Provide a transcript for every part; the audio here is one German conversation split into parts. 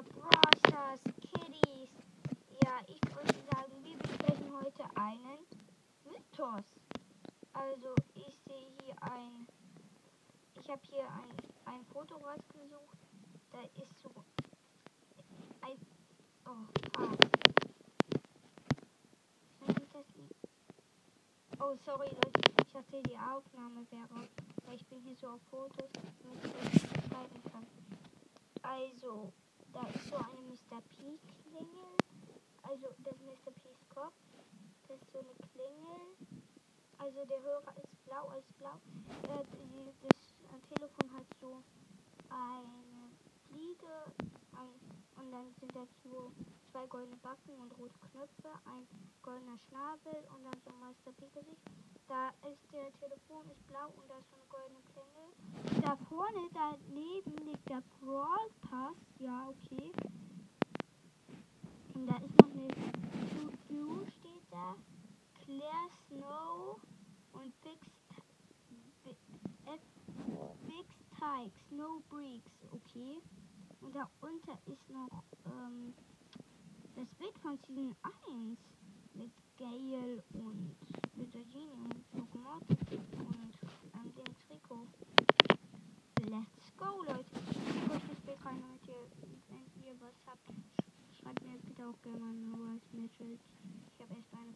Leute, Brawl Kiddies. Ja, ich wollte sagen, wir besprechen heute einen Mythos. Also, ich sehe hier ein. Ich habe hier ein, ein Foto rausgesucht. Da ist so ein. Oh. Oh, sorry Leute, ich dachte die Aufnahme wäre, ich bin hier so auf Fotos, damit ich das schreiben kann. Also, da ist so eine Mr. P-Klingel. Also, das ist Mr. P's Kopf. Das ist so eine Klingel. Also, der Hörer ist blau, als blau. Äh, die, das Telefon hat so eine Fliege. Ein, und dann sind dazu zwei goldene Backen und rote Knöpfe, ein goldener Schnabel und dann so ein Meister P-Gesicht. Da ist der Telefon ist blau und da ist so eine goldene Klingel. Da vorne daneben liegt der Brawl Pass. Ja, okay. Und da ist noch eine To-Do steht da. Clear Snow und Fix Fix Tike, Snow Bricks, okay. Und da unter ist noch ähm, das Bild von Season 1 mit Gale und mit der Genie und Lokomotive und ähm, dem Trikot. Let's go, Leute. Ich euch das Bild rein, damit ihr, wenn ihr was habt, bitte auch gerne mal Voice Message. Ich habe erst eine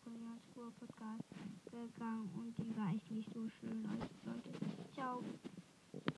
Ruhr Podcast gegangen und die war echt